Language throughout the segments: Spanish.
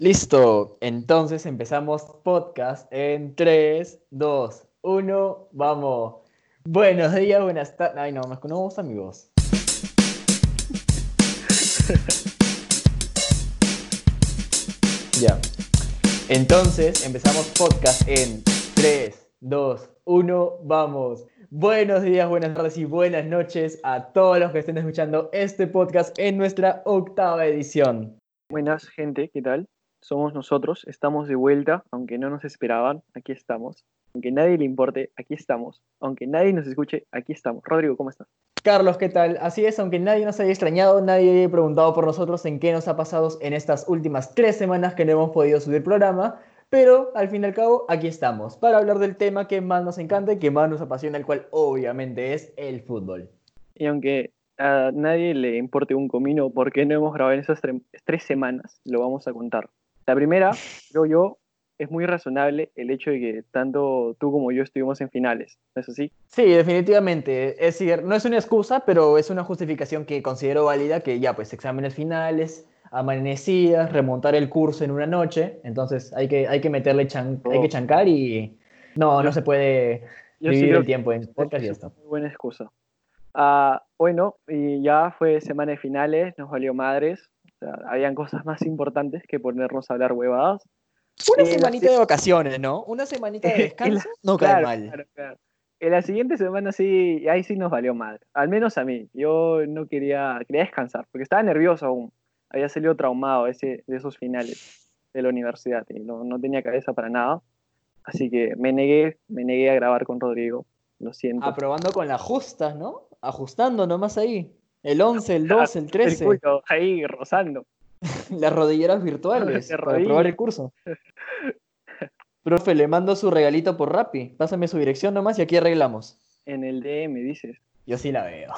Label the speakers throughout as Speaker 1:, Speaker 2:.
Speaker 1: Listo, entonces empezamos podcast en 3, 2, 1, vamos. Buenos días, buenas tardes. Ay, no, me no me gusta ya. Entonces empezamos podcast en 3, 2, 1, vamos. Buenos días, buenas tardes y buenas noches a todos los que estén escuchando este podcast en nuestra octava edición.
Speaker 2: Buenas, gente, ¿qué tal? Somos nosotros, estamos de vuelta, aunque no nos esperaban, aquí estamos. Aunque nadie le importe, aquí estamos. Aunque nadie nos escuche, aquí estamos. Rodrigo, ¿cómo estás?
Speaker 1: Carlos, ¿qué tal? Así es, aunque nadie nos haya extrañado, nadie haya preguntado por nosotros en qué nos ha pasado en estas últimas tres semanas que no hemos podido subir programa, pero al fin y al cabo, aquí estamos para hablar del tema que más nos encanta y que más nos apasiona, el cual obviamente es el fútbol.
Speaker 2: Y aunque a nadie le importe un comino por qué no hemos grabado en esas tres semanas, lo vamos a contar. La primera, creo yo, es muy razonable el hecho de que tanto tú como yo estuvimos en finales, ¿no es así?
Speaker 1: Sí, definitivamente. Es decir, no es una excusa, pero es una justificación que considero válida que ya, pues, exámenes finales, amanecidas, remontar el curso en una noche, entonces hay que, hay que meterle chan, hay que oh. chancar y no, no se puede dividir el tiempo en podcast y esto.
Speaker 2: Muy buena excusa. Uh, bueno, y ya fue semana de finales, nos valió madres, habían cosas más importantes que ponernos a hablar huevadas.
Speaker 1: Una eh, semanita de vacaciones, ¿no? Una semanita de descanso no cae mal.
Speaker 2: En la siguiente semana sí, ahí sí nos valió madre. Al menos a mí. Yo no quería, quería descansar, porque estaba nervioso aún había salido traumado ese, de esos finales de la universidad y no, no, tenía cabeza para nada. Así que me negué, me negué a grabar con Rodrigo. Lo siento.
Speaker 1: Aprobando con las justas, ¿no? Ajustando nomás ahí. El 11, el 12, el 13.
Speaker 2: El ahí rozando.
Speaker 1: Las rodilleras virtuales para probar el curso. Profe, le mando su regalito por Rappi. Pásame su dirección nomás y aquí arreglamos.
Speaker 2: En el DM, dices.
Speaker 1: Yo sí la veo.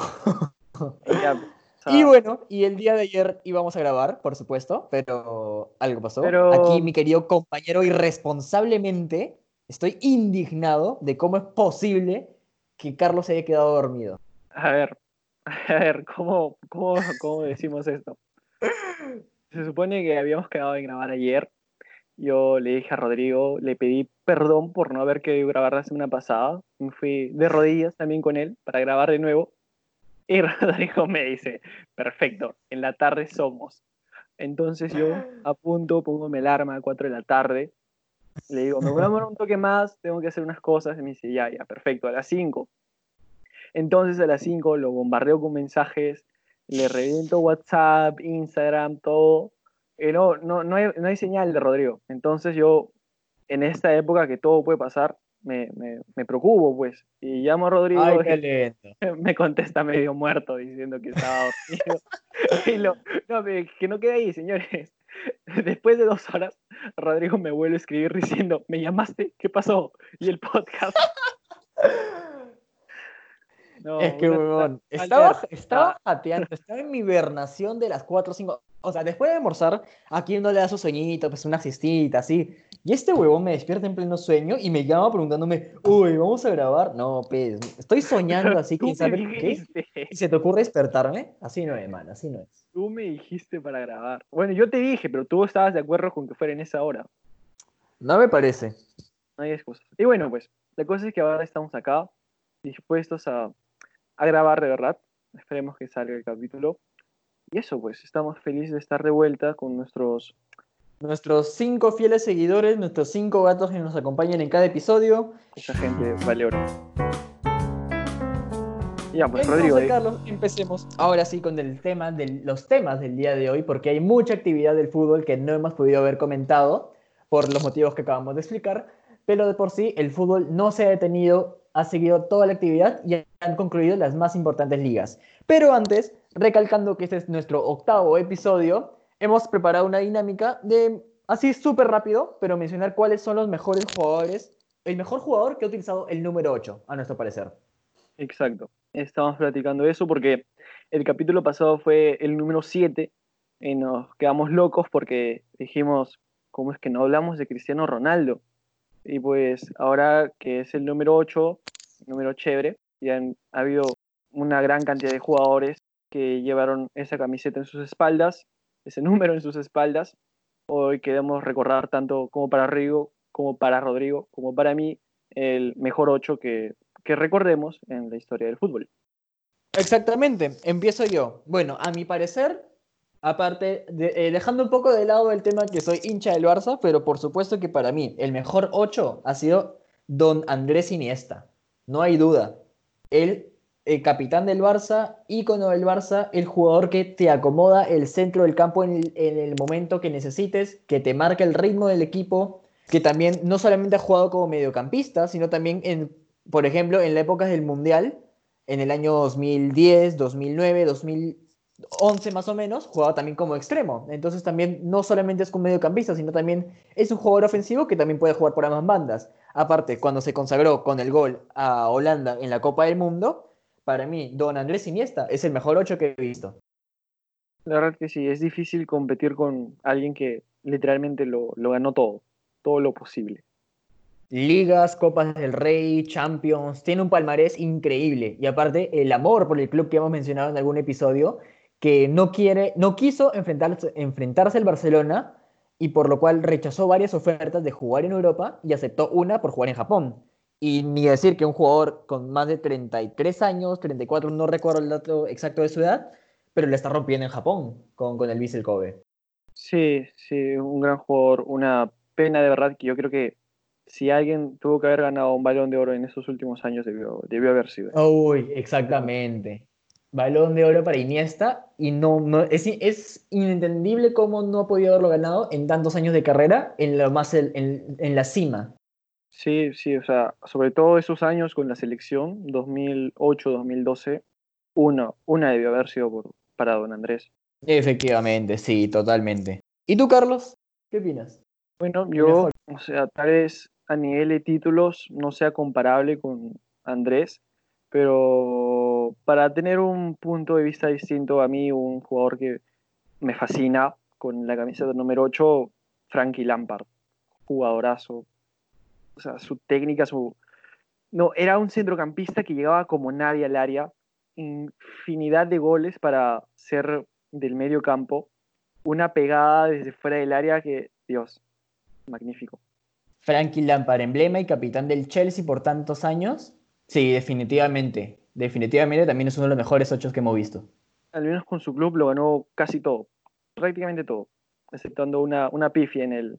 Speaker 1: Ya, y bueno, y el día de ayer íbamos a grabar, por supuesto, pero algo pasó. Aquí mi querido compañero irresponsablemente, estoy indignado de cómo es posible que Carlos se haya quedado dormido.
Speaker 2: A ver, a ver, ¿cómo, cómo, cómo decimos esto? Se supone que habíamos quedado en grabar ayer. Yo le dije a Rodrigo, le pedí perdón por no haber querido grabar la semana pasada. Me fui de rodillas también con él para grabar de nuevo. Y Rodrigo me dice, perfecto, en la tarde somos. Entonces yo apunto, pongo mi alarma a 4 de la tarde, le digo, me voy a demorar un toque más, tengo que hacer unas cosas, y me dice, ya, ya, perfecto, a las 5. Entonces a las 5 lo bombardeo con mensajes, le reviento WhatsApp, Instagram, todo. Y no, no, no, hay, no hay señal de Rodrigo. Entonces yo, en esta época que todo puede pasar, me, me, me, preocupo, pues. Y llamo a Rodrigo. Me contesta medio muerto diciendo que estaba dormido. y lo, no, que no quede ahí, señores. Después de dos horas, Rodrigo me vuelve a escribir diciendo: ¿Me llamaste? ¿Qué pasó? Y el podcast.
Speaker 1: es que, weón, estaba, estaba jateando, estaba en mi hibernación de las 4 o 5. O sea, después de almorzar, aquí uno le da su sueñito, pues una siestita, así. Y este huevón me despierta en pleno sueño y me llama preguntándome, uy, ¿vamos a grabar? No, pues, estoy soñando así, ¿quién sabe qué? ¿Y se te ocurre despertarme? Así no es, man, así no es.
Speaker 2: Tú me dijiste para grabar. Bueno, yo te dije, pero tú estabas de acuerdo con que fuera en esa hora.
Speaker 1: No me parece.
Speaker 2: No hay excusas. Y bueno, pues, la cosa es que ahora estamos acá, dispuestos a, a grabar de verdad. Esperemos que salga el capítulo. Y eso, pues, estamos felices de estar de vuelta con nuestros
Speaker 1: nuestros cinco fieles seguidores, nuestros cinco gatos que nos acompañan en cada episodio.
Speaker 2: Esa gente vale oro. Ya, pues Rodrigo.
Speaker 1: Eh. Carlos, empecemos ahora sí con el tema de los temas del día de hoy, porque hay mucha actividad del fútbol que no hemos podido haber comentado por los motivos que acabamos de explicar, pero de por sí el fútbol no se ha detenido, ha seguido toda la actividad y han concluido las más importantes ligas. Pero antes, recalcando que este es nuestro octavo episodio, hemos preparado una dinámica de, así súper rápido, pero mencionar cuáles son los mejores jugadores, el mejor jugador que ha utilizado el número 8, a nuestro parecer.
Speaker 2: Exacto, estamos platicando eso porque el capítulo pasado fue el número 7 y nos quedamos locos porque dijimos, ¿cómo es que no hablamos de Cristiano Ronaldo? Y pues ahora que es el número 8, número chévere, ya ha habido una gran cantidad de jugadores que llevaron esa camiseta en sus espaldas ese número en sus espaldas. hoy queremos recordar tanto como para Rigo, como para Rodrigo, como para mí, el mejor 8 que, que recordemos en la historia del fútbol.
Speaker 1: Exactamente, empiezo yo. Bueno, a mi parecer, aparte, eh, dejando un poco de lado el tema que soy hincha del Barça, pero por supuesto que para mí el mejor 8 ha sido Don Andrés Iniesta. No hay duda. El, el capitán del Barça, ícono del Barça, el jugador que te acomoda el centro del campo en el, en el momento que necesites, que te marca el ritmo del equipo, que también no solamente ha jugado como mediocampista, sino también en, por ejemplo, en la época del Mundial en el año 2010, 2009, 2011 más o menos, jugaba también como extremo. Entonces también no solamente es como mediocampista, sino también es un jugador ofensivo que también puede jugar por ambas bandas. Aparte, cuando se consagró con el gol a Holanda en la Copa del Mundo, para mí, Don Andrés Iniesta es el mejor 8 que he visto.
Speaker 2: La verdad que sí, es difícil competir con alguien que literalmente lo, lo ganó todo, todo lo posible
Speaker 1: ligas, Copas del Rey, Champions, tiene un palmarés increíble. Y aparte, el amor por el club que hemos mencionado en algún episodio, que no quiere, no quiso enfrentarse, enfrentarse al Barcelona y por lo cual rechazó varias ofertas de jugar en Europa y aceptó una por jugar en Japón. Y ni decir que un jugador con más de 33 años, 34, no recuerdo el dato exacto de su edad, pero le está rompiendo en Japón con, con el Vissel Kobe.
Speaker 2: Sí, sí, un gran jugador, una pena de verdad que yo creo que si alguien tuvo que haber ganado un balón de oro en esos últimos años, debió, debió haber sido.
Speaker 1: Uy, exactamente. Balón de oro para Iniesta y no, no es, es inentendible cómo no ha podido haberlo ganado en tantos años de carrera en, lo más en, en la cima.
Speaker 2: Sí, sí, o sea, sobre todo esos años con la selección, 2008, 2012, una, debió haber sido por, para don Andrés.
Speaker 1: Efectivamente, sí, totalmente. ¿Y tú, Carlos? ¿Qué opinas?
Speaker 2: Bueno, yo, o sea, tal vez a nivel de títulos no sea comparable con Andrés, pero para tener un punto de vista distinto a mí, un jugador que me fascina con la camiseta número 8, Frankie Lampard, jugadorazo. O sea, su técnica, su... No, era un centrocampista que llegaba como nadie al área, infinidad de goles para ser del medio campo, una pegada desde fuera del área que, Dios, magnífico.
Speaker 1: Frankie Lampard, emblema y capitán del Chelsea por tantos años. Sí, definitivamente. Definitivamente también es uno de los mejores ocho que hemos visto.
Speaker 2: Al menos con su club lo ganó casi todo, prácticamente todo, exceptuando una, una pifia en el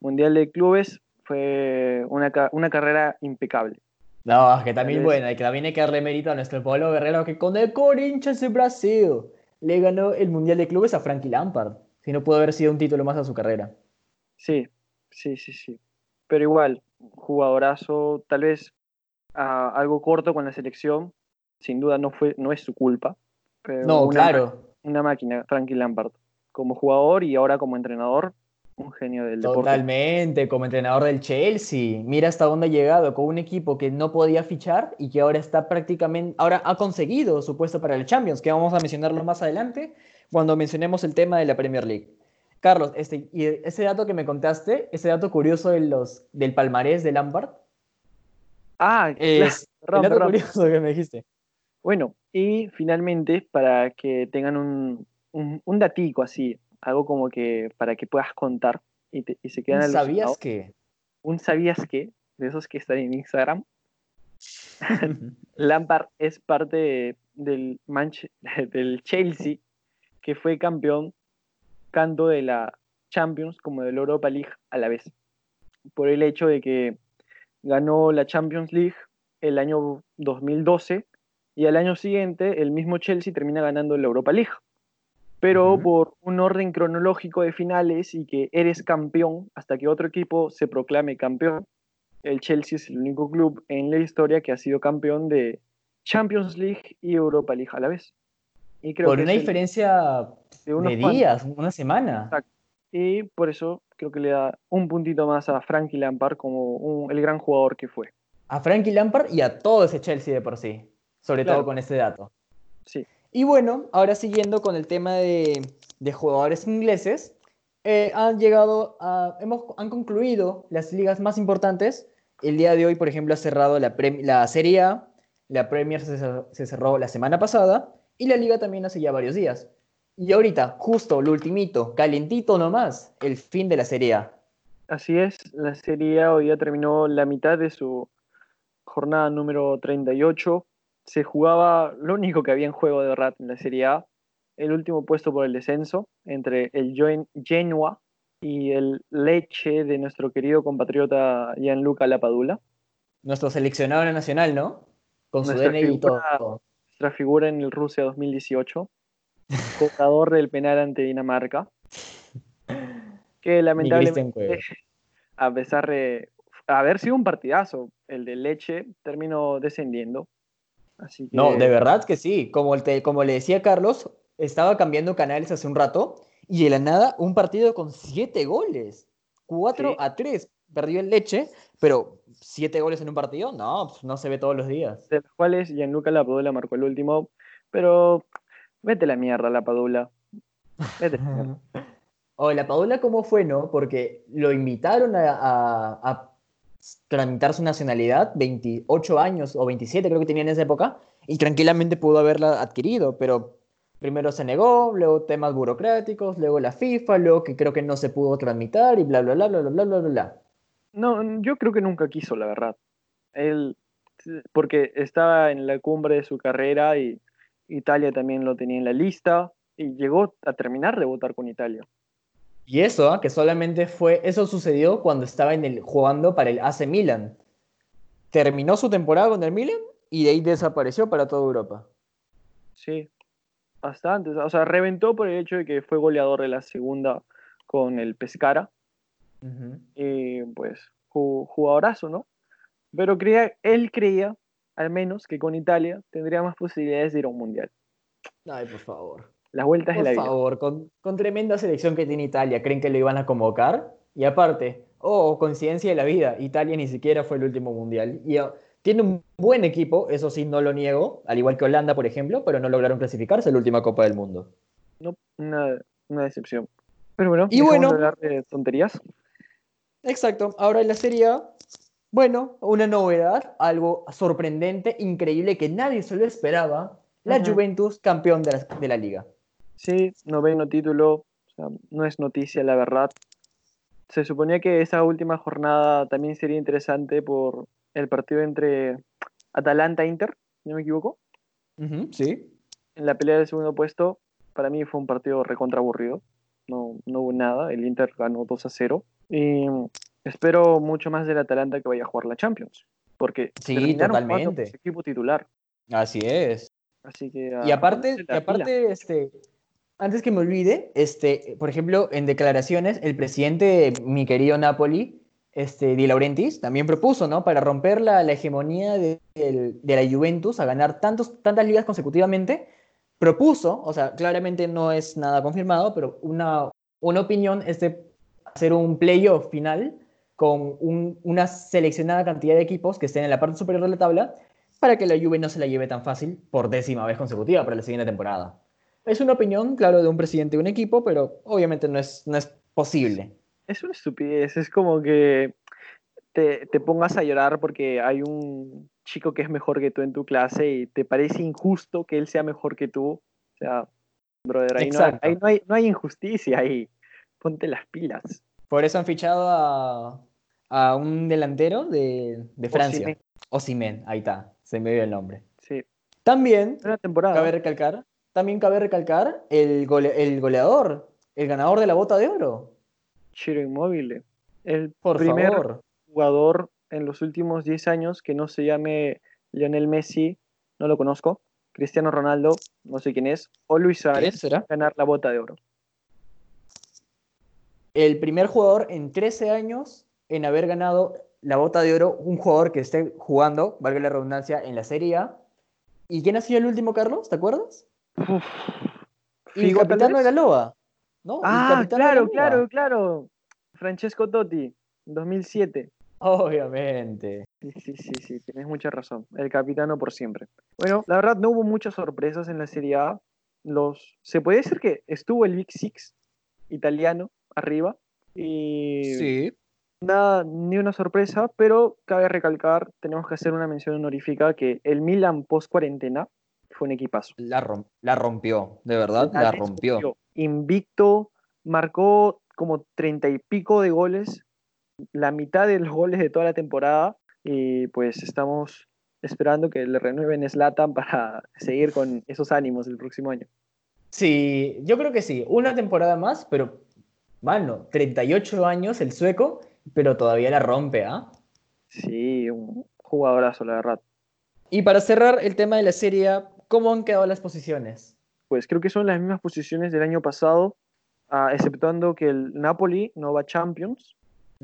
Speaker 2: Mundial de Clubes. Fue una, una carrera impecable.
Speaker 1: No, que también buena, y que también hay que darle mérito a nuestro Pablo Guerrero, que con el Corinthians de Brasil le ganó el Mundial de Clubes a Frankie Lampard. Si no pudo haber sido un título más a su carrera.
Speaker 2: Sí, Sí, sí, sí. Pero igual, jugadorazo, tal vez ah, algo corto con la selección, sin duda no, fue, no es su culpa.
Speaker 1: no, claro.
Speaker 2: Una máquina, Frankie Lampard. Como jugador y ahora como entrenador, un genio del
Speaker 1: deporte. Totalmente, como entrenador del Chelsea. Mira hasta dónde ha llegado con un equipo que no podía fichar y que ahora está prácticamente, ahora ha conseguido su puesto para el Champions, que vamos a mencionarlo más adelante cuando mencionemos el tema de la Premier League. Carlos, este, y ese dato que me contaste, ese dato curioso de los, del palmarés de Lampard.
Speaker 2: Ah, es
Speaker 1: el dato curioso que me dijiste.
Speaker 2: Bueno, y finalmente, para que tengan un, un, datico así, algo como que para que puedas contar y, se quedan
Speaker 1: ¿Sabías que?
Speaker 2: Un sabías que, de esos que están en Instagram. Lampard es parte del, del Chelsea, que fue campeón tanto de la Champions como de la Europa League a la vez, por el hecho de que ganó la Champions League el año 2012 y al año siguiente el mismo Chelsea termina ganando la Europa League. Pero por un orden cronológico de finales y que eres campeón hasta que otro equipo se proclame campeón, el Chelsea es el único club en la historia que ha sido campeón de Champions League y Europa League a la vez.
Speaker 1: Y creo por una diferencia de, unos días, una semana. Exacto.
Speaker 2: Y por eso creo que le da un puntito más a Frankie Lampard como el gran jugador que fue.
Speaker 1: A Frankie Lampard y a todo ese Chelsea de por sí, sobre todo con ese dato.
Speaker 2: Sí.
Speaker 1: Y bueno, ahora siguiendo con el tema de, de jugadores ingleses, eh, han llegado a, hemos, han concluido las ligas más importantes. El día de hoy, por ejemplo, ha cerrado la, la Serie A, la Premier se, se cerró la semana pasada y la liga también hace ya varios días. Y ahorita, justo lo ultimito, calentito nomás, el fin de la Serie A.
Speaker 2: Así es, la Serie A hoy ya terminó la mitad de su jornada número 38. Se jugaba lo único que había en juego de verdad en la Serie A, el último puesto por el descenso entre el Genoa y el Leche de nuestro querido compatriota Gianluca Lapadula.
Speaker 1: Nuestro seleccionador nacional, ¿no? Con su DNI y todo.
Speaker 2: Nuestra figura en el Rusia 2018 jugador del penal ante Dinamarca. Que lamentablemente, a pesar de haber sido un partidazo, el de Leche terminó descendiendo. Así
Speaker 1: No, de verdad que sí. Como, como le decía Carlos, estaba cambiando canales hace un rato y de la nada un partido con siete goles. 4 a 3. Perdió el Leche, pero siete goles en un partido, no, pues, no se ve todos los días.
Speaker 2: De los cuales Gianluca Lapadula marcó el último, pero Vete la mierda, la Padula. Vete.
Speaker 1: o la Padula, ¿cómo fue, no? Porque lo invitaron a, tramitar su nacionalidad, 28 años o 27 creo que tenía en esa época, y tranquilamente pudo haberla adquirido, pero primero se negó, luego temas burocráticos, luego la FIFA, luego que creo que no se pudo tramitar y bla, bla, bla, bla, bla, bla, bla, bla.
Speaker 2: No, yo creo que nunca quiso, la verdad. Él, porque estaba en la cumbre de su carrera y Italia también lo tenía en la lista y llegó a terminar de votar con Italia.
Speaker 1: Y eso, ¿ah? que solamente fue, eso sucedió cuando estaba en el, jugando para el AC Milan. Terminó su temporada con el Milan y de ahí desapareció para toda Europa.
Speaker 2: Sí, bastante. O sea, reventó por el hecho de que fue goleador de la segunda con el Pescara. Y pues, jugadorazo, ¿no? Pero creía, él creía al menos que con Italia tendría más posibilidades de ir a un mundial.
Speaker 1: Ay, por favor.
Speaker 2: Las vueltas
Speaker 1: de
Speaker 2: la
Speaker 1: vida. Por favor, con, con, tremenda selección que tiene Italia, ¿creen que lo iban a convocar? Y aparte, oh, coincidencia de la vida, Italia ni siquiera fue el último mundial. Y ah, tiene un buen equipo, eso sí, no lo niego, al igual que Holanda, por ejemplo, pero no lograron clasificarse a la última Copa del Mundo.
Speaker 2: No, una, una decepción. Pero bueno,
Speaker 1: y bueno,
Speaker 2: hablar de tonterías.
Speaker 1: Exacto, ahora en la Serie A bueno, una novedad, algo sorprendente, increíble, que nadie se lo esperaba. La Juventus campeón de la, liga.
Speaker 2: Sí, noveno título, o sea, no es noticia, la verdad. Se suponía que esa última jornada también sería interesante por el partido entre Atalanta e Inter, no me equivoco.
Speaker 1: sí.
Speaker 2: En la pelea del segundo puesto, para mí fue un partido recontra aburrido. No, no hubo nada. El Inter ganó 2 a 0. Y Espero mucho más del Atalanta que vaya a jugar la Champions. Porque
Speaker 1: sí, totalmente. Su
Speaker 2: equipo titular.
Speaker 1: Así es.
Speaker 2: Así que,
Speaker 1: y aparte, y aparte este, antes que me olvide, este, por ejemplo, en declaraciones, el presidente mi querido Napoli, este, Di Laurentiis, también propuso, ¿no? Para romper la, hegemonía de, la Juventus a ganar tantos, tantas ligas consecutivamente, propuso, o sea, claramente no es nada confirmado, pero una, una opinión es de hacer un playoff final con una seleccionada cantidad de equipos que estén en la parte superior de la tabla para que la Juve no se la lleve tan fácil por décima vez consecutiva para la siguiente temporada. Es una opinión, claro, de un presidente de un equipo, pero obviamente no es, no es posible.
Speaker 2: Es una estupidez, es como que te, te pongas a llorar porque hay un chico que es mejor que tú en tu clase y te parece injusto que él sea mejor que tú. O sea, brother, ahí, no hay, no, hay, no hay injusticia ahí. Ponte las pilas.
Speaker 1: Por eso han fichado a, a un delantero de, de Francia. Osimen, ahí está, se me dio el nombre.
Speaker 2: Sí.
Speaker 1: También,
Speaker 2: temporada.
Speaker 1: cabe recalcar, también cabe recalcar el, el goleador, el ganador de la bota de oro.
Speaker 2: Chiro Inmóvil. El primer jugador en los últimos 10 años que no se llame Lionel Messi, no lo conozco. Cristiano Ronaldo, no sé quién es, o Luis Suárez, ganar la bota de oro.
Speaker 1: El primer jugador en 13 años en haber ganado la bota de oro un jugador que esté jugando, valga la redundancia, en la Serie A. ¿Y quién ha sido el último, Carlos? ¿Te acuerdas? El capitán de Galoa. ¿no?
Speaker 2: Ah, claro, claro, claro. Francesco Totti, 2007.
Speaker 1: Obviamente.
Speaker 2: Sí, sí, sí, sí, tienes mucha razón. El capitano por siempre. Bueno, la verdad no hubo muchas sorpresas en la Serie A. Los, se puede decir que estuvo el Big Six italiano arriba. Y
Speaker 1: sí
Speaker 2: nada, ni una sorpresa, pero cabe recalcar, tenemos que hacer una mención honorífica que el Milan post cuarentena fue un equipazo.
Speaker 1: La, la rompió, de verdad, la, rompió.
Speaker 2: Invicto, marcó como treinta y pico de goles, la mitad de los goles de toda la temporada, y pues estamos esperando que le renueven Slatan para seguir con esos ánimos el próximo año.
Speaker 1: Sí, yo creo que sí, una temporada más, pero, bueno, 38 años el sueco, pero todavía la rompe, ¿ah?
Speaker 2: Sí, un jugadorazo, la verdad.
Speaker 1: Y para cerrar el tema de la serie, ¿cómo han quedado las posiciones?
Speaker 2: Pues creo que son las mismas posiciones del año pasado, uh, exceptuando que el Napoli no va Champions.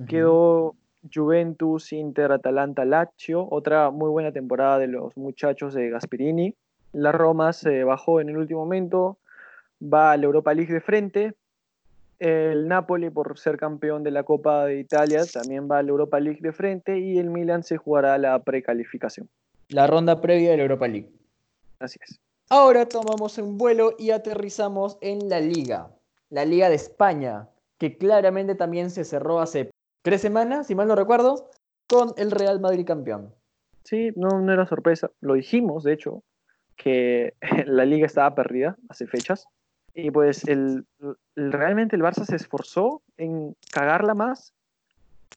Speaker 2: Quedó Juventus, Inter, Atalanta, Lazio, otra muy buena temporada de los muchachos de Gasperini. La Roma se bajó en el último momento, va a la Europa League de frente. El Napoli, por ser campeón de la Copa de Italia, también va a la Europa League de frente y el Milan se jugará la precalificación.
Speaker 1: La ronda previa de la Europa League.
Speaker 2: Así es.
Speaker 1: Ahora tomamos un vuelo y aterrizamos en la Liga, la Liga de España, que claramente también se cerró hace tres semanas, si mal no recuerdo, con el Real Madrid campeón.
Speaker 2: Sí, no, no era sorpresa. Lo dijimos, de hecho, que la liga estaba perdida hace fechas. Y pues el, realmente el Barça se esforzó en cagarla más,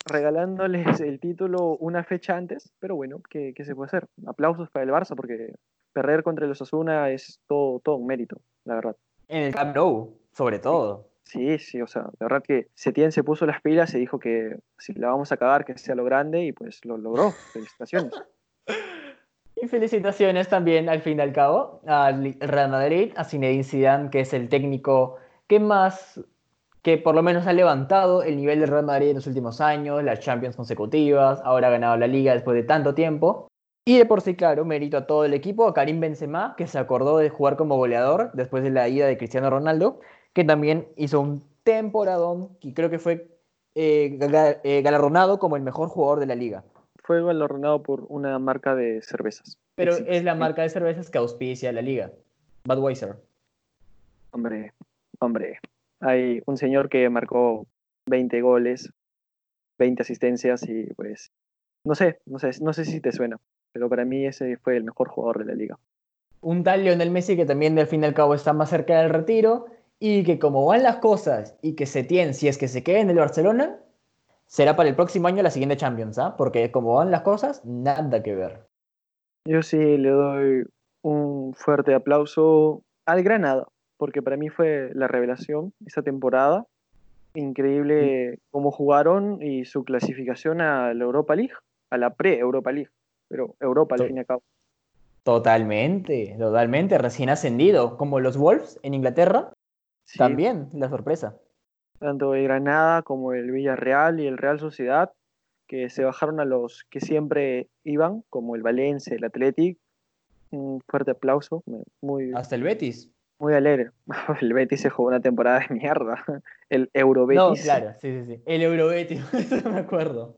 Speaker 2: regalándoles el título una fecha antes, pero bueno, ¿qué, se puede hacer? Aplausos para el Barça porque perder contra los Osasuna es todo, todo un mérito, la verdad.
Speaker 1: En el Camp Nou, sobre todo.
Speaker 2: Sí, sí, o sea, la verdad que Setién se puso las pilas y dijo que si la vamos a cagar, que sea lo grande, y pues lo logró. Felicitaciones.
Speaker 1: Y felicitaciones también, al fin y al cabo, al Real Madrid, a Zinedine Zidane, que es el técnico que más, que por lo menos ha levantado el nivel del Real Madrid en los últimos años, las Champions consecutivas, ahora ha ganado la Liga después de tanto tiempo. Y de por sí, claro, mérito a todo el equipo, a Karim Benzema, que se acordó de jugar como goleador después de la ida de Cristiano Ronaldo, que también hizo un temporadón y creo que fue eh, eh, galardonado como el mejor jugador de la liga.
Speaker 2: Fue galardonado por una marca de cervezas.
Speaker 1: Pero es la marca de cervezas que auspicia la liga, Budweiser.
Speaker 2: Hombre, hombre, hay un señor que marcó 20 goles, 20 asistencias y pues no sé, no sé, no sé si te suena, pero para mí ese fue el mejor jugador de la liga.
Speaker 1: Un tal Lionel Messi que también al fin y al cabo está más cerca del retiro y que como van las cosas y que se tiene, si es que se quede en el Barcelona, será para el próximo año la siguiente Champions, ¿ah? Porque como van las cosas, nada que ver.
Speaker 2: Yo sí le doy un fuerte aplauso al Granada, porque para mí fue la revelación esa temporada. Increíble cómo jugaron y su clasificación a la Europa League, a la pre-Europa League, pero Europa al fin y al cabo.
Speaker 1: Totalmente, totalmente, recién ascendido, como los Wolves en Inglaterra, también, la sorpresa.
Speaker 2: Tanto el Granada como el Villarreal y el Real Sociedad, que se bajaron a los que siempre iban, como el Valencia, el Athletic. Un fuerte aplauso. Muy,
Speaker 1: Hasta el Betis.
Speaker 2: Muy alegre. El Betis se jugó una temporada de mierda. El Eurobetis. No,
Speaker 1: claro, sí, sí, sí. El Eurobetis, eso me acuerdo.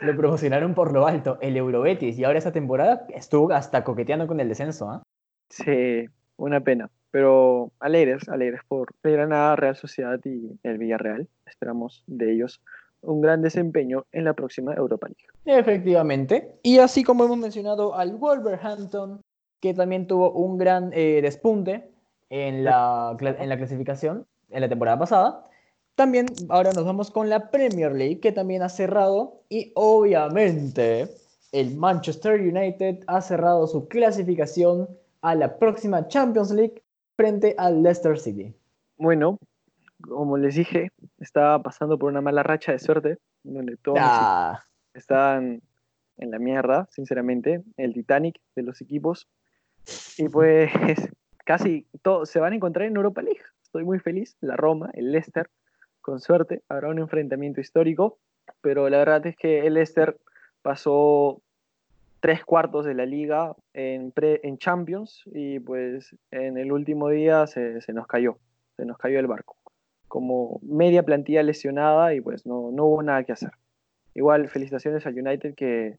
Speaker 1: Lo promocionaron por lo alto, el Eurobetis. Y ahora esa temporada estuvo hasta coqueteando con el descenso, ¿ah?
Speaker 2: Sí, una pena. Pero alegres, alegres por el Granada, Real Sociedad y el Villarreal. Esperamos de ellos un gran desempeño en la próxima Europa League.
Speaker 1: Efectivamente. Y así como hemos mencionado al Wolverhampton, que también tuvo un gran eh, despunte en la, en la clasificación en la temporada pasada. También ahora nos vamos con la Premier League, que también ha cerrado. Y obviamente el Manchester United ha cerrado su clasificación a la próxima Champions League frente al Leicester City.
Speaker 2: Bueno, como les dije, estaba pasando por una mala racha de suerte, donde todos
Speaker 1: ah.
Speaker 2: estaban en la mierda, sinceramente, el Titanic de los equipos. Y pues casi todos se van a encontrar en Europa League. Estoy muy feliz. La Roma, el Leicester, con suerte, habrá un enfrentamiento histórico, pero la verdad es que el Leicester pasó tres cuartos de la liga en, en Champions y pues en el último día se, nos cayó, se nos cayó el barco. Como media plantilla lesionada y pues no, no hubo nada que hacer. Igual felicitaciones al United que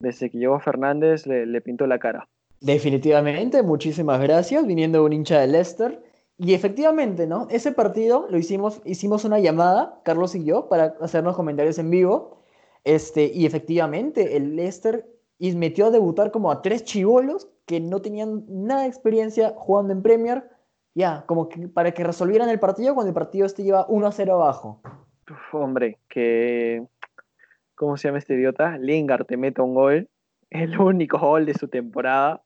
Speaker 2: desde que llegó Fernández le pintó la cara.
Speaker 1: Definitivamente, muchísimas gracias, viniendo un hincha de Leicester. Y efectivamente, ¿no? Ese partido lo hicimos, hicimos una llamada, Carlos y yo, para hacernos comentarios en vivo. Este, y efectivamente, el Leicester metió a debutar como a tres chivolos que no tenían nada de experiencia jugando en Premier, ya, como que para que resolvieran el partido cuando el partido este lleva 1 a 0 abajo.
Speaker 2: hombre, que. ¿Cómo se llama este idiota? Lingard te mete un gol. El único gol de su temporada.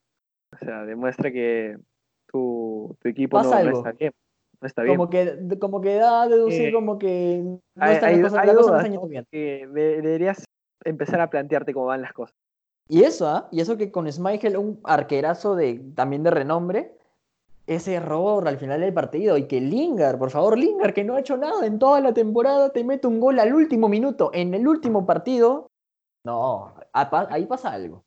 Speaker 2: O sea, demuestra que tu, equipo no, está bien. No está bien.
Speaker 1: Como que, como que da a deducir
Speaker 2: Eh,
Speaker 1: como que no está la
Speaker 2: hay-
Speaker 1: cosa-
Speaker 2: hay
Speaker 1: la cosa no
Speaker 2: dudas,
Speaker 1: bien.
Speaker 2: Que deberías empezar a plantearte cómo van las cosas.
Speaker 1: Y eso, ¿ah? Y eso que con Schmeichel, un arquerazo de, también de renombre, ese error al final del partido. Y que Lingard, por favor, Lingard, que no ha hecho nada en toda la temporada, te mete un gol al último minuto, en el último partido. No, ahí pasa algo.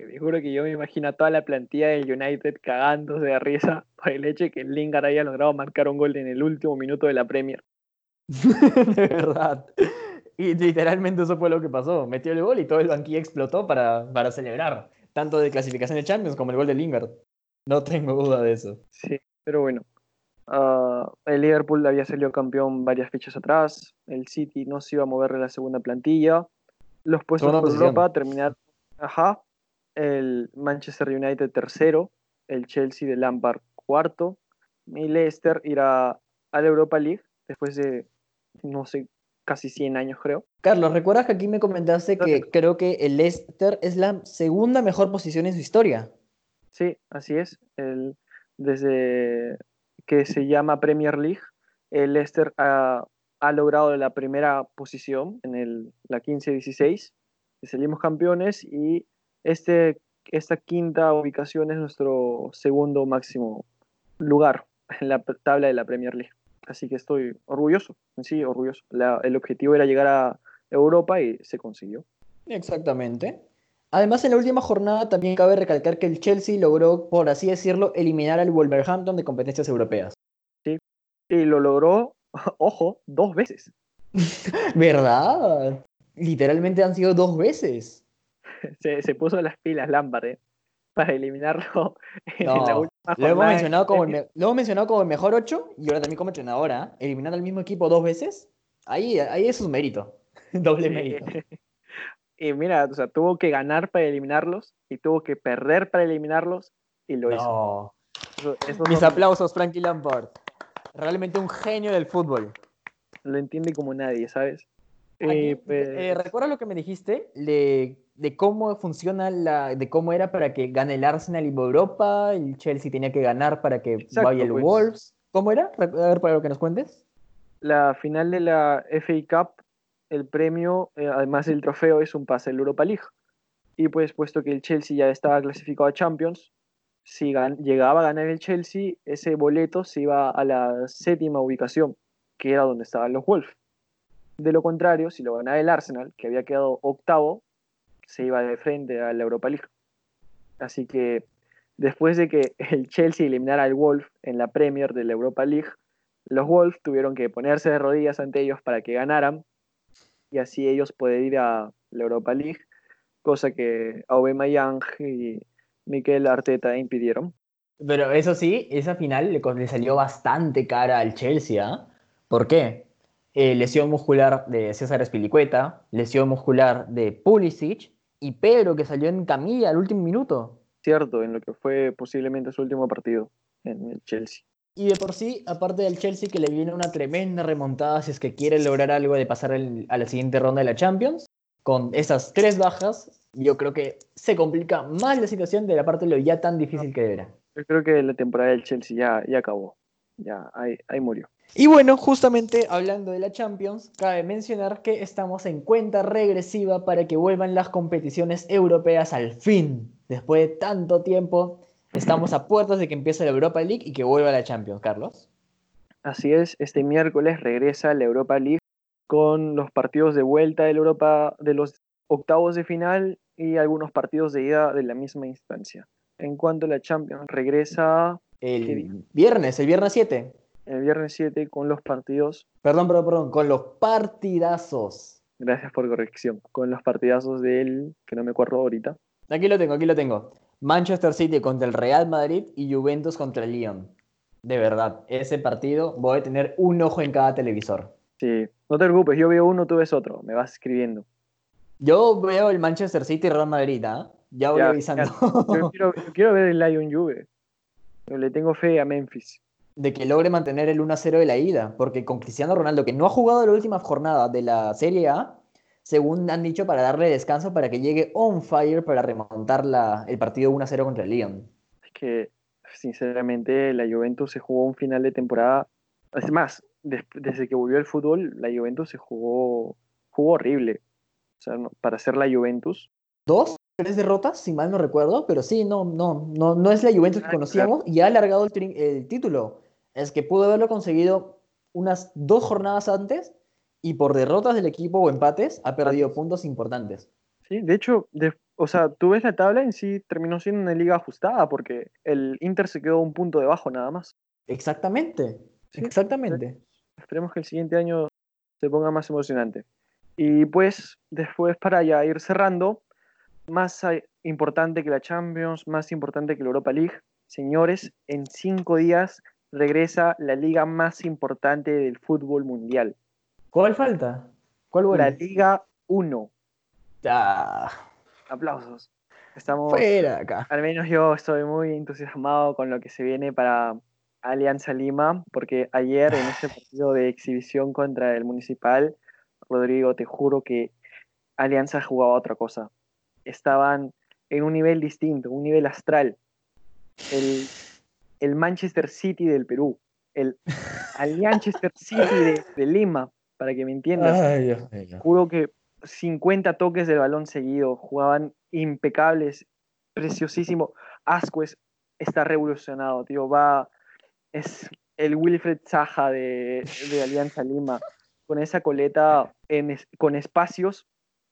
Speaker 2: Que te juro que yo me imagino a toda la plantilla del United cagándose de risa por el hecho de que Lingard haya logrado marcar un gol en el último minuto de la Premier.
Speaker 1: de verdad. Y literalmente eso fue lo que pasó. Metió el gol y todo el banquillo explotó para, para celebrar. Tanto de clasificación de Champions como el gol de Lingard. No tengo duda de eso.
Speaker 2: Sí, pero bueno. Ah, el Liverpool había salido campeón varias fechas atrás. El City no se iba a mover de la segunda plantilla. Los puestos por. Europa terminaron. Ajá. El Manchester United tercero. El Chelsea de Lampard cuarto. Y Leicester irá a la Europa League después de, no sé, casi 100 años, creo.
Speaker 1: Carlos, ¿recuerdas que aquí me comentaste que creo que el Leicester es la segunda mejor posición en su historia?
Speaker 2: Sí, así es. El, desde que se llama Premier League, el Leicester ha, ha logrado la primera posición en el, la 15-16. y Salimos campeones y este, esta quinta ubicación es nuestro segundo máximo lugar en la tabla de la Premier League. Así que estoy orgulloso, en sí, orgulloso. La- el objetivo era llegar a Europa y se consiguió.
Speaker 1: Exactamente. Además, en la última jornada también cabe recalcar que el Chelsea logró, por así decirlo, eliminar al Wolverhampton de competencias europeas.
Speaker 2: Y lo logró, ojo, dos veces.
Speaker 1: ¿Verdad? Literalmente han sido dos veces.
Speaker 2: se, se puso las pilas Lampard ¿eh? para eliminarlo en la última
Speaker 1: Lo hemos, mencionado como el, me- lo hemos mencionado como el mejor 8 y ahora también como entrenador, ¿ah? Eliminando al mismo equipo dos veces. Ahí, ahí es un mérito. Doble
Speaker 2: Sí.
Speaker 1: mérito.
Speaker 2: Y mira, o sea, tuvo que ganar para eliminarlos y tuvo que perder para eliminarlos y lo hizo.
Speaker 1: No.
Speaker 2: Eso, eso
Speaker 1: Mis
Speaker 2: no-
Speaker 1: aplausos, Frankie Lampard. Realmente un genio del fútbol.
Speaker 2: lo entiende como nadie, ¿sabes?
Speaker 1: Aquí,
Speaker 2: Y, pues,
Speaker 1: eh, ¿Recuerdas lo que me dijiste de, de cómo funciona la, de cómo era para que gane el Arsenal y Europa? El Chelsea tenía que ganar para que
Speaker 2: Exacto,
Speaker 1: vaya el
Speaker 2: pues.
Speaker 1: Wolves. ¿Cómo era? A ver, para lo que nos cuentes.
Speaker 2: la final de la FA Cup, el premio, eh, además del trofeo, es un pase a la Europa League. Y pues, puesto que el Chelsea ya estaba clasificado a Champions, si llegaba a ganar el Chelsea, ese boleto se iba a la séptima ubicación, que era donde estaban los Wolves. De lo contrario, si lo ganaba el Arsenal, que había quedado octavo, se iba de frente a la Europa League. Así que después de que el Chelsea eliminara al Wolf en la Premier de la Europa League, los Wolves tuvieron que ponerse de rodillas ante ellos para que ganaran y así ellos poder ir a la Europa League, cosa que Aubameyang y Mikel Arteta impidieron.
Speaker 1: Pero eso sí, esa final le, salió bastante cara al Chelsea. ¿ah? ¿Por qué? Eh, lesión muscular de César Espilicueta, lesión muscular de Pulisic y Pedro que salió en camilla al último minuto.
Speaker 2: Cierto, en lo que fue posiblemente su último partido en el Chelsea.
Speaker 1: Y de por sí, aparte del Chelsea que le viene una tremenda remontada si es que quiere lograr algo de pasar el- a la siguiente ronda de la Champions, con esas tres bajas, yo creo que se complica más la situación de la parte de lo ya tan difícil que era.
Speaker 2: Yo creo que la temporada del Chelsea ya, ya acabó, ya ahí, ahí murió.
Speaker 1: Y bueno, justamente hablando de la Champions, cabe mencionar que estamos en cuenta regresiva para que vuelvan las competiciones europeas al fin. Después de tanto tiempo, estamos a puertas de que empiece la Europa League y que vuelva la Champions, Carlos.
Speaker 2: Así es, este miércoles regresa la Europa League con los partidos de vuelta de la Europa de los octavos de final y algunos partidos de ida de la misma instancia. En cuanto a la Champions, regresa.
Speaker 1: El viernes, el viernes 7.
Speaker 2: El viernes 7 con los partidos,
Speaker 1: Perdón, perdón, perdón, con los partidazos.
Speaker 2: gracias por corrección, con los partidazos del, que no me acuerdo ahorita.
Speaker 1: Aquí lo tengo, aquí lo tengo. Manchester City contra el Real Madrid y Juventus contra el Lyon. De verdad, ese partido voy a tener un ojo en cada televisor.
Speaker 2: Sí, no te preocupes, yo veo uno, tú ves otro, me vas escribiendo.
Speaker 1: Yo veo el Manchester City y Real Madrid, ¿ah? Ya voy
Speaker 2: Ya,
Speaker 1: avisando.
Speaker 2: Yo quiero, yo quiero ver el Lion Juve. Yo le tengo fe a Memphis.
Speaker 1: De que logre mantener el 1-0 de la ida, porque con Cristiano Ronaldo, que no ha jugado la última jornada de la Serie A, según han dicho, para darle descanso para que llegue on fire para remontar la- el partido 1-0 contra el Lyon.
Speaker 2: Es que, sinceramente, la Juventus se jugó un final de temporada. Es más, des- desde que volvió el fútbol, la Juventus se jugó, jugó horrible. O sea, no- para ser la Juventus,
Speaker 1: Dos, tres derrotas, si mal no recuerdo, pero sí, no, no, no, no es la Juventus que conocíamos y ha alargado el, el título. Es que pudo haberlo conseguido unas dos jornadas antes y por derrotas del equipo o empates ha perdido puntos importantes.
Speaker 2: ¿sí? De hecho, de- o sea, tú ves la tabla en sí, terminó siendo una liga ajustada porque el Inter se quedó un punto debajo nada más.
Speaker 1: Exactamente,
Speaker 2: Sí,
Speaker 1: exactamente.
Speaker 2: Esperemos que el siguiente año se ponga más emocionante. Y pues, después para ya ir cerrando, más importante que la Champions, más importante que la Europa League, señores, en cinco días regresa la liga más importante del fútbol mundial,
Speaker 1: ¿Cuál falta? ¿Cuál
Speaker 2: la
Speaker 1: vuelve?
Speaker 2: Liga 1.
Speaker 1: Ah,
Speaker 2: Aplausos. Estamos,
Speaker 1: fuera acá.
Speaker 2: al menos yo estoy muy entusiasmado con lo que se viene para Alianza Lima, porque ayer en este partido de exhibición contra el Municipal, Rodrigo, te juro que Alianza jugaba otra cosa. Estaban en un nivel distinto, un nivel astral. El, el Manchester City del Perú, el Alianchester City de, de Lima, para que me entiendas
Speaker 1: Ay, Dios mío.
Speaker 2: juro que 50 toques del balón seguido, jugaban impecables, preciosísimo. Ascuez está revolucionado, tío, va, es el Wilfred Zaha de, de Alianza Lima, con esa coleta en con espacios,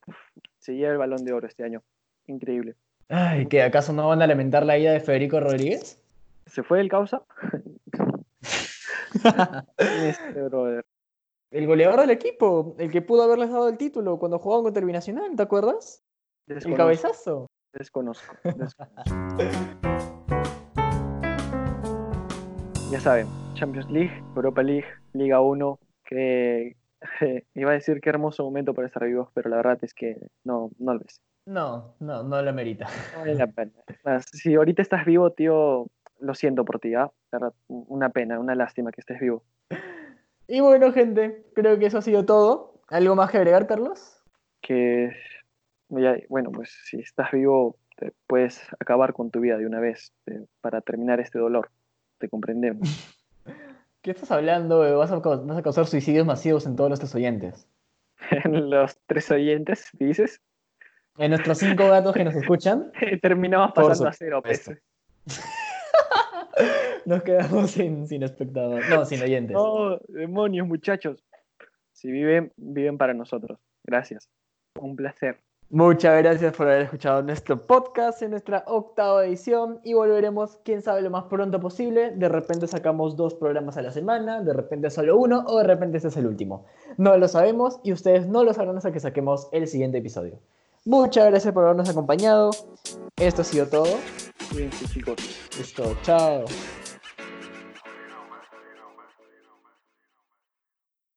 Speaker 2: uf, se lleva el balón de oro este año, increíble.
Speaker 1: Ay, ¿que acaso no van a lamentar la ida de Federico Rodríguez?
Speaker 2: ¿Se fue el causa? ¿Quién es este brother?
Speaker 1: El goleador del equipo, el que pudo haberles dado el título cuando jugaban contra el Binacional, ¿te acuerdas? El
Speaker 2: Desconozco,
Speaker 1: cabezazo.
Speaker 2: desconozco, desconozco. Ya saben, Champions League, Europa League, Liga 1, que iba a decir qué hermoso momento para estar vivos, pero la verdad es que no, no lo es.
Speaker 1: No, no, no la merita.
Speaker 2: No vale la pena. Más, Si ahorita estás vivo, tío, lo siento por ti, ¿ah? Una pena, una lástima que estés vivo.
Speaker 1: Y bueno, gente, creo que eso ha sido todo. ¿Algo más que agregar, Carlos?
Speaker 2: Que, bueno, pues si estás vivo, te puedes acabar con tu vida de una vez eh, para terminar este dolor. Te comprendemos.
Speaker 1: ¿Qué estás hablando? eh? ¿Vas a, cau- vas a causar suicidios masivos en todos nuestros oyentes?
Speaker 2: Los tres oyentes, dices,
Speaker 1: En nuestros cinco gatos que nos escuchan,
Speaker 2: terminamos pasando a cero. pues.
Speaker 1: Nos quedamos sin, sin espectadores. No, sin oyentes.
Speaker 2: No, demonios, muchachos. Si viven, viven para nosotros. Gracias. Un placer.
Speaker 1: Muchas gracias por haber escuchado nuestro podcast en nuestra octava edición y volveremos, quién sabe, lo más pronto posible. De repente sacamos dos programas a la semana, de repente solo uno o de repente este es el último. No lo sabemos y ustedes no lo sabrán hasta que saquemos el siguiente episodio. Muchas gracias por habernos acompañado. Esto ha sido todo.
Speaker 2: Cuídense, chicos.
Speaker 1: Listo, chao.